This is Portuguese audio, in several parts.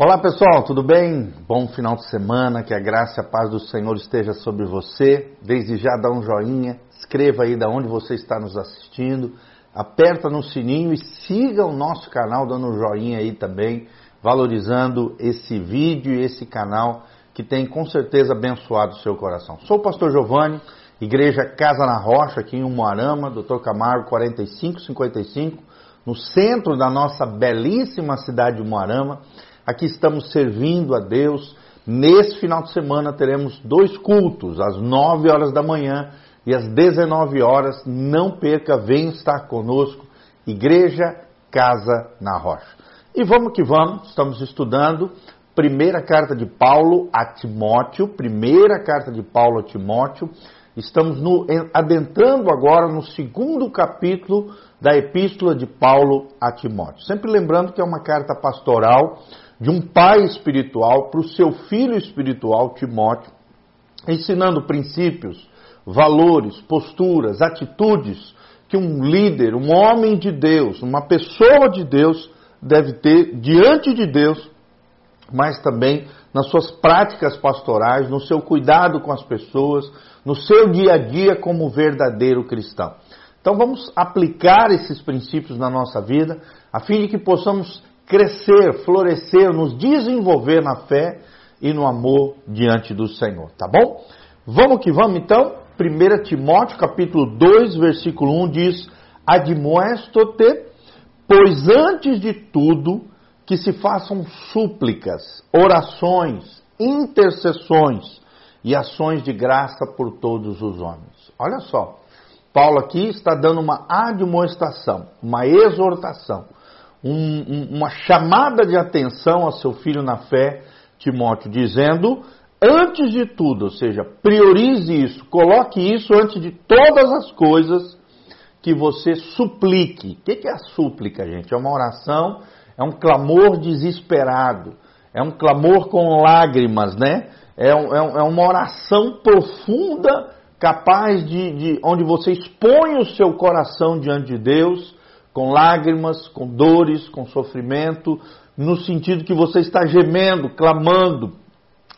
Olá pessoal, tudo bem? Bom final de semana, que a graça e a paz do Senhor esteja sobre você. Desde já dá um joinha, escreva aí da onde você está nos assistindo, aperta no sininho e siga o nosso canal dando um joinha aí também, valorizando esse vídeo e esse canal que tem com certeza abençoado o seu coração. Sou o pastor Giovanni, Igreja Casa na Rocha, aqui em Umuarama, Dr. Camargo 4555, no centro da nossa belíssima cidade de Umuarama. Aqui estamos servindo a Deus. Nesse final de semana teremos dois cultos, às 9 horas da manhã e às 19 horas. Não perca, venha estar conosco. Igreja Casa na Rocha. E vamos que vamos, estamos estudando primeira carta de Paulo a Timóteo, primeira carta de Paulo a Timóteo. Estamos no, adentrando agora no segundo capítulo da epístola de Paulo a Timóteo. Sempre lembrando que é uma carta pastoral de um pai espiritual para o seu filho espiritual, Timóteo, ensinando princípios, valores, posturas, atitudes que um líder, um homem de Deus, uma pessoa de Deus deve ter diante de Deus, mas também nas suas práticas pastorais, no seu cuidado com as pessoas, no seu dia a dia como verdadeiro cristão. Então vamos aplicar esses princípios na nossa vida, a fim de que possamos crescer, florescer, nos desenvolver na fé e no amor diante do Senhor, tá bom? Vamos que vamos então. 1 Timóteo capítulo 2, versículo 1 diz: Admoesto-te, pois antes de tudo que se façam súplicas, orações, intercessões e ações de graça por todos os homens. Olha só, Paulo aqui está dando uma admoestação, uma exortação um, um, uma chamada de atenção a seu filho na fé, Timóteo, dizendo, antes de tudo, ou seja, priorize isso, coloque isso antes de todas as coisas que você suplique. O que é a súplica, gente? É uma oração, é um clamor desesperado, é um clamor com lágrimas, né? É, é, é uma oração profunda, capaz de, de, onde você expõe o seu coração diante de Deus com lágrimas, com dores, com sofrimento, no sentido que você está gemendo, clamando,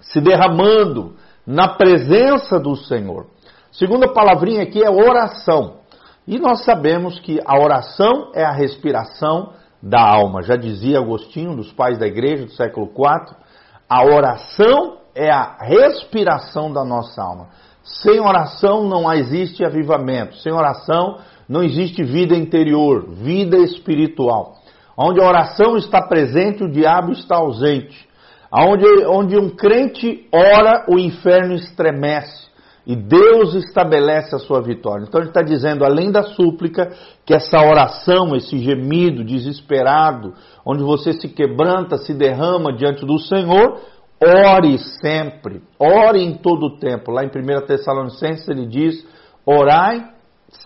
se derramando na presença do Senhor. Segunda palavrinha aqui é oração. E nós sabemos que a oração é a respiração da alma. Já dizia Agostinho, dos pais da igreja do século IV, a oração é a respiração da nossa alma. Sem oração não existe avivamento. Sem oração não existe vida interior, vida espiritual. Onde a oração está presente, o diabo está ausente. Onde, onde um crente ora, o inferno estremece. E Deus estabelece a sua vitória. Então ele está dizendo, além da súplica, que essa oração, esse gemido desesperado, onde você se quebranta, se derrama diante do Senhor, ore sempre, ore em todo o tempo. Lá em 1 Tessalonicenses ele diz: orai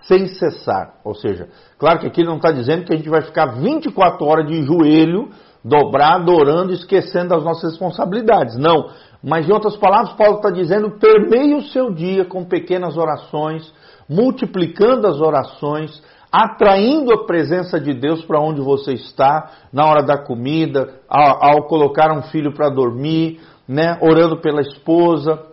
sem cessar. Ou seja, claro que aqui ele não está dizendo que a gente vai ficar 24 horas de joelho, dobrado, orando, esquecendo as nossas responsabilidades. Não. Mas, em outras palavras, Paulo está dizendo: permeie o seu dia com pequenas orações, multiplicando as orações, atraindo a presença de Deus para onde você está, na hora da comida, ao, ao colocar um filho para dormir, né, orando pela esposa,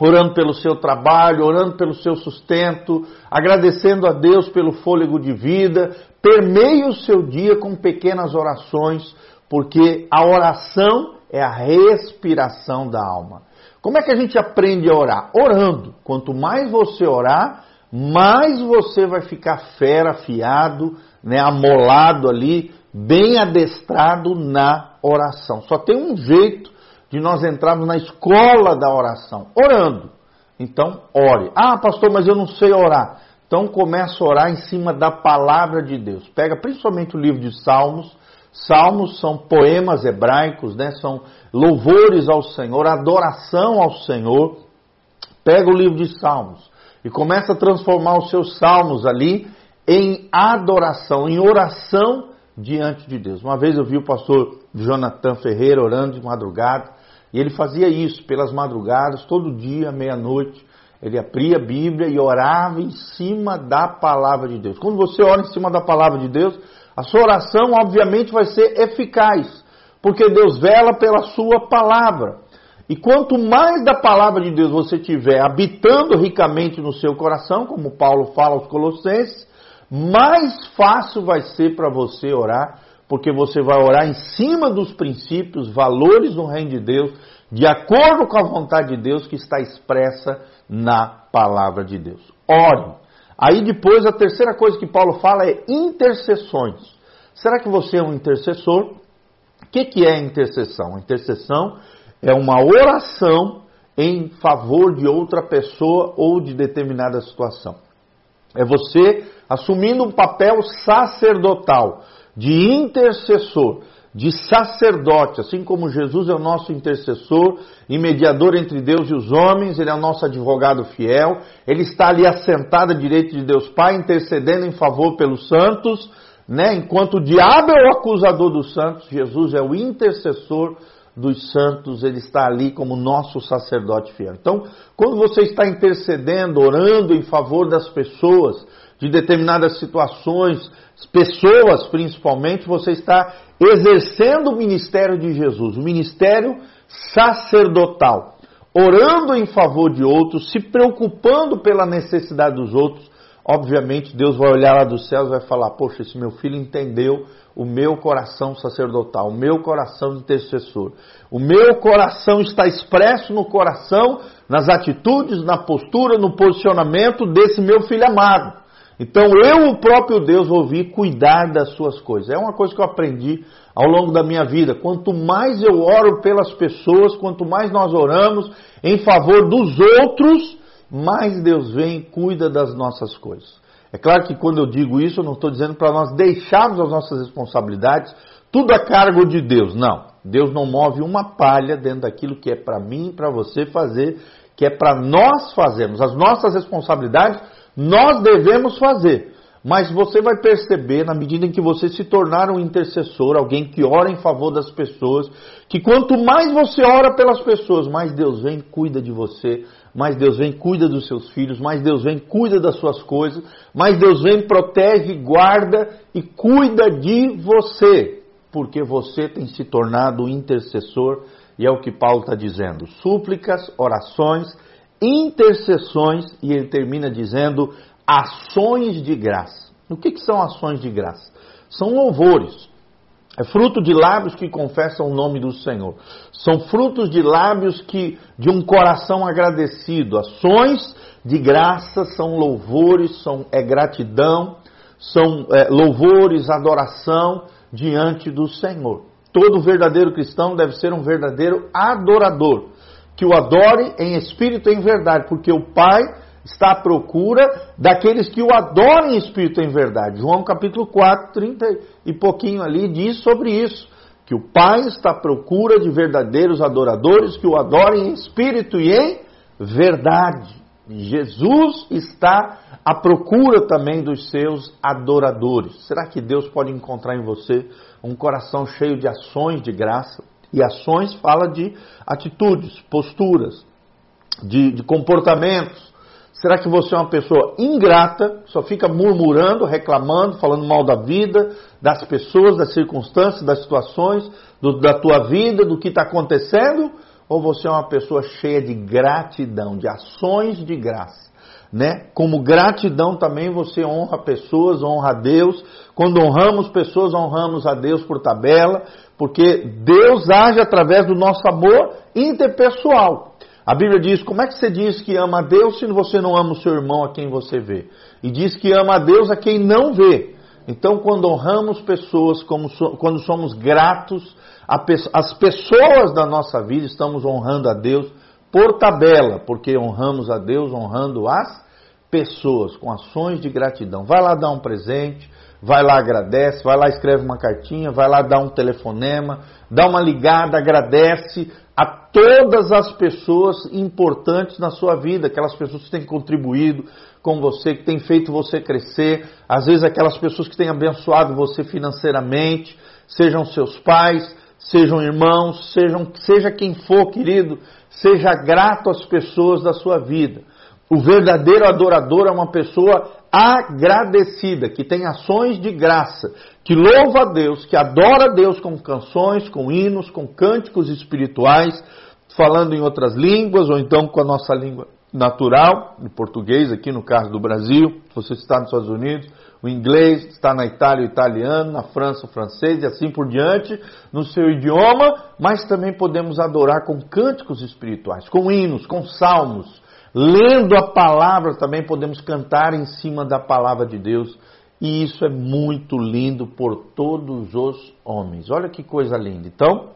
orando pelo seu trabalho, orando pelo seu sustento, agradecendo a Deus pelo fôlego de vida. Permeie o seu dia com pequenas orações, porque a oração é a respiração da alma. Como é que a gente aprende a orar? Orando. Quanto mais você orar, mais você vai ficar fera, afiado, né, amolado ali, bem adestrado na oração. Só tem um jeito de nós entrarmos na escola da oração, orando. Então, ore. Ah, pastor, mas eu não sei orar. Então, começa a orar em cima da palavra de Deus. Pega principalmente o livro de Salmos. Salmos são poemas hebraicos, né? São louvores ao Senhor, adoração ao Senhor. Pega o livro de Salmos e começa a transformar os seus salmos ali em adoração, em oração diante de Deus. Uma vez eu vi o pastor Jonathan Ferreira orando de madrugada e ele fazia isso pelas madrugadas, todo dia, meia-noite. Ele abria a Bíblia e orava em cima da palavra de Deus. Quando você ora em cima da palavra de Deus, a sua oração, obviamente, vai ser eficaz. porque Deus vela pela sua palavra. E quanto mais da palavra de Deus você tiver habitando ricamente no seu coração, como Paulo fala aos Colossenses, mais fácil vai ser para você orar, porque você vai orar em cima dos princípios, valores do reino de Deus, de acordo com a vontade de Deus que está expressa na palavra de Deus. Ore. Aí depois a terceira coisa que Paulo fala é intercessões. Será que você é um intercessor? O que, que é intercessão? Intercessão é uma oração em favor de outra pessoa ou de determinada situação. É você assumindo um papel sacerdotal, de intercessor, de sacerdote, assim como Jesus é o nosso intercessor e mediador entre Deus e os homens, ele é o nosso advogado fiel, ele está ali assentado à direita de Deus Pai, intercedendo em favor pelos santos, né? Enquanto o diabo é o acusador dos santos, Jesus é o intercessor dos santos, ele está ali como nosso sacerdote fiel. Então, quando você está intercedendo, orando em favor das pessoas, de determinadas situações, pessoas principalmente, você está exercendo o ministério de Jesus, o ministério sacerdotal, orando em favor de outros, se preocupando pela necessidade dos outros. Obviamente, Deus vai olhar lá dos céus e vai falar: Poxa, esse meu filho entendeu o meu coração sacerdotal, o meu coração intercessor. O meu coração está expresso no coração, nas atitudes, na postura, no posicionamento desse meu filho amado. Então eu, o próprio Deus, vou vir cuidar das suas coisas. É uma coisa que eu aprendi ao longo da minha vida. Quanto mais eu oro pelas pessoas, quanto mais nós oramos em favor dos outros, mais Deus vem e cuida das nossas coisas. É claro que quando eu digo isso, eu não estou dizendo para nós deixarmos as nossas responsabilidades tudo a cargo de Deus. Não. Deus não move uma palha dentro daquilo que é para mim e para você fazer, que é para nós fazermos. As nossas responsabilidades nós devemos fazer. Mas você vai perceber, na medida em que você se tornar um intercessor, alguém que ora em favor das pessoas, que quanto mais você ora pelas pessoas, mais Deus vem e cuida de você, mais Deus vem e cuida dos seus filhos, mais Deus vem e cuida das suas coisas, mais Deus vem, protege, guarda e cuida de você, porque você tem se tornado um intercessor, e é o que Paulo está dizendo: súplicas, orações, intercessões, e ele termina dizendo ações de graça. O que, que são ações de graça? São louvores. É fruto de lábios que confessam o nome do Senhor. São frutos de lábios que de um coração agradecido. Ações de graça são louvores, são é gratidão, são é, louvores, adoração diante do Senhor. Todo verdadeiro cristão deve ser um verdadeiro adorador que o adore em espírito e em verdade, porque o Pai está à procura daqueles que o adorem em espírito e em verdade. João capítulo 4, 30 e pouquinho ali diz sobre isso, que o Pai está à procura de verdadeiros adoradores que o adorem em espírito e em verdade. Jesus está à procura também dos seus adoradores. Será que Deus pode encontrar em você um coração cheio de ações de graça? E ações fala de atitudes, posturas, de, de comportamentos. Será que você é uma pessoa ingrata, só fica murmurando, reclamando, falando mal da vida, das pessoas, das circunstâncias, das situações, do, da tua vida, do que está acontecendo? Ou você é uma pessoa cheia de gratidão, de ações de graça? né? Como gratidão também você honra pessoas, honra a Deus. Quando honramos pessoas, honramos a Deus por tabela, porque Deus age através do nosso amor interpessoal. A Bíblia diz: como é que você diz que ama a Deus se você não ama o seu irmão a quem você vê? E diz que ama a Deus a quem não vê. Então, quando honramos pessoas, so, quando somos gratos às pessoas da nossa vida, estamos honrando a Deus por tabela, porque honramos a Deus honrando as pessoas, com ações de gratidão. Vai lá dar um presente, vai lá agradece, vai lá escreve uma cartinha, vai lá dar um telefonema, dá uma ligada, agradece a todas as pessoas importantes na sua vida, aquelas pessoas que têm contribuído com você, que têm feito você crescer, às vezes aquelas pessoas que têm abençoado você financeiramente, sejam seus pais, sejam irmãos, sejam, seja quem for, querido, Seja grato às pessoas da sua vida. O verdadeiro adorador é uma pessoa agradecida, que tem ações de graça, que louva a Deus, que adora a Deus com canções, com hinos, com cânticos espirituais, falando em outras línguas ou então com a nossa língua natural, em português, aqui no caso do Brasil, se você está nos Estados Unidos, o inglês, está na Itália, o italiano, na França, o francês e assim por diante, no seu idioma, mas também podemos adorar com cânticos espirituais, com hinos, com salmos, lendo a palavra também podemos cantar em cima da palavra de Deus. E isso é muito lindo por todos os homens. Olha que coisa linda. Então,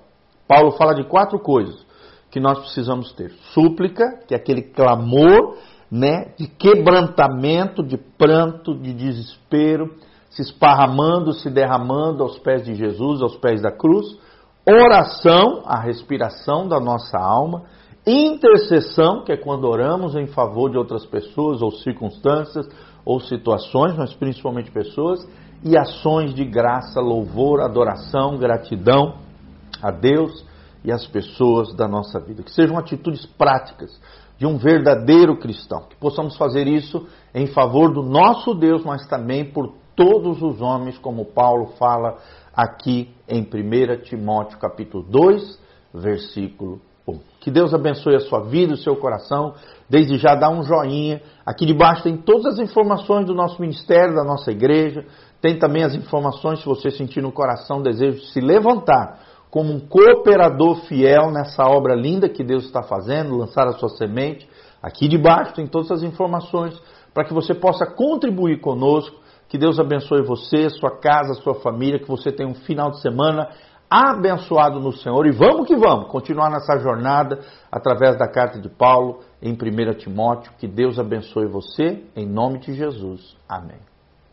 Paulo fala de quatro coisas que nós precisamos ter: súplica, que é aquele clamor, né, de quebrantamento, de pranto, de desespero, se esparramando, se derramando aos pés de Jesus, aos pés da cruz. Oração, a respiração da nossa alma. Intercessão, que é quando oramos em favor de outras pessoas ou circunstâncias ou situações, mas principalmente pessoas. E ações de graça, louvor, adoração, gratidão a Deus e as pessoas da nossa vida. Que sejam atitudes práticas de um verdadeiro cristão. Que possamos fazer isso em favor do nosso Deus, mas também por todos os homens, como Paulo fala aqui em 1 Timóteo capítulo 2, versículo 1. Que Deus abençoe a sua vida, o seu coração. Desde já dá um joinha. Aqui debaixo tem todas as informações do nosso ministério, da nossa igreja. Tem também as informações, se você sentir no coração desejo de se levantar como um cooperador fiel nessa obra linda que Deus está fazendo, lançar a sua semente. Aqui debaixo tem todas as informações para que você possa contribuir conosco. Que Deus abençoe você, sua casa, sua família, que você tenha um final de semana abençoado no Senhor. E vamos que vamos continuar nessa jornada através da carta de Paulo em 1 Timóteo. Que Deus abençoe você, em nome de Jesus. Amém.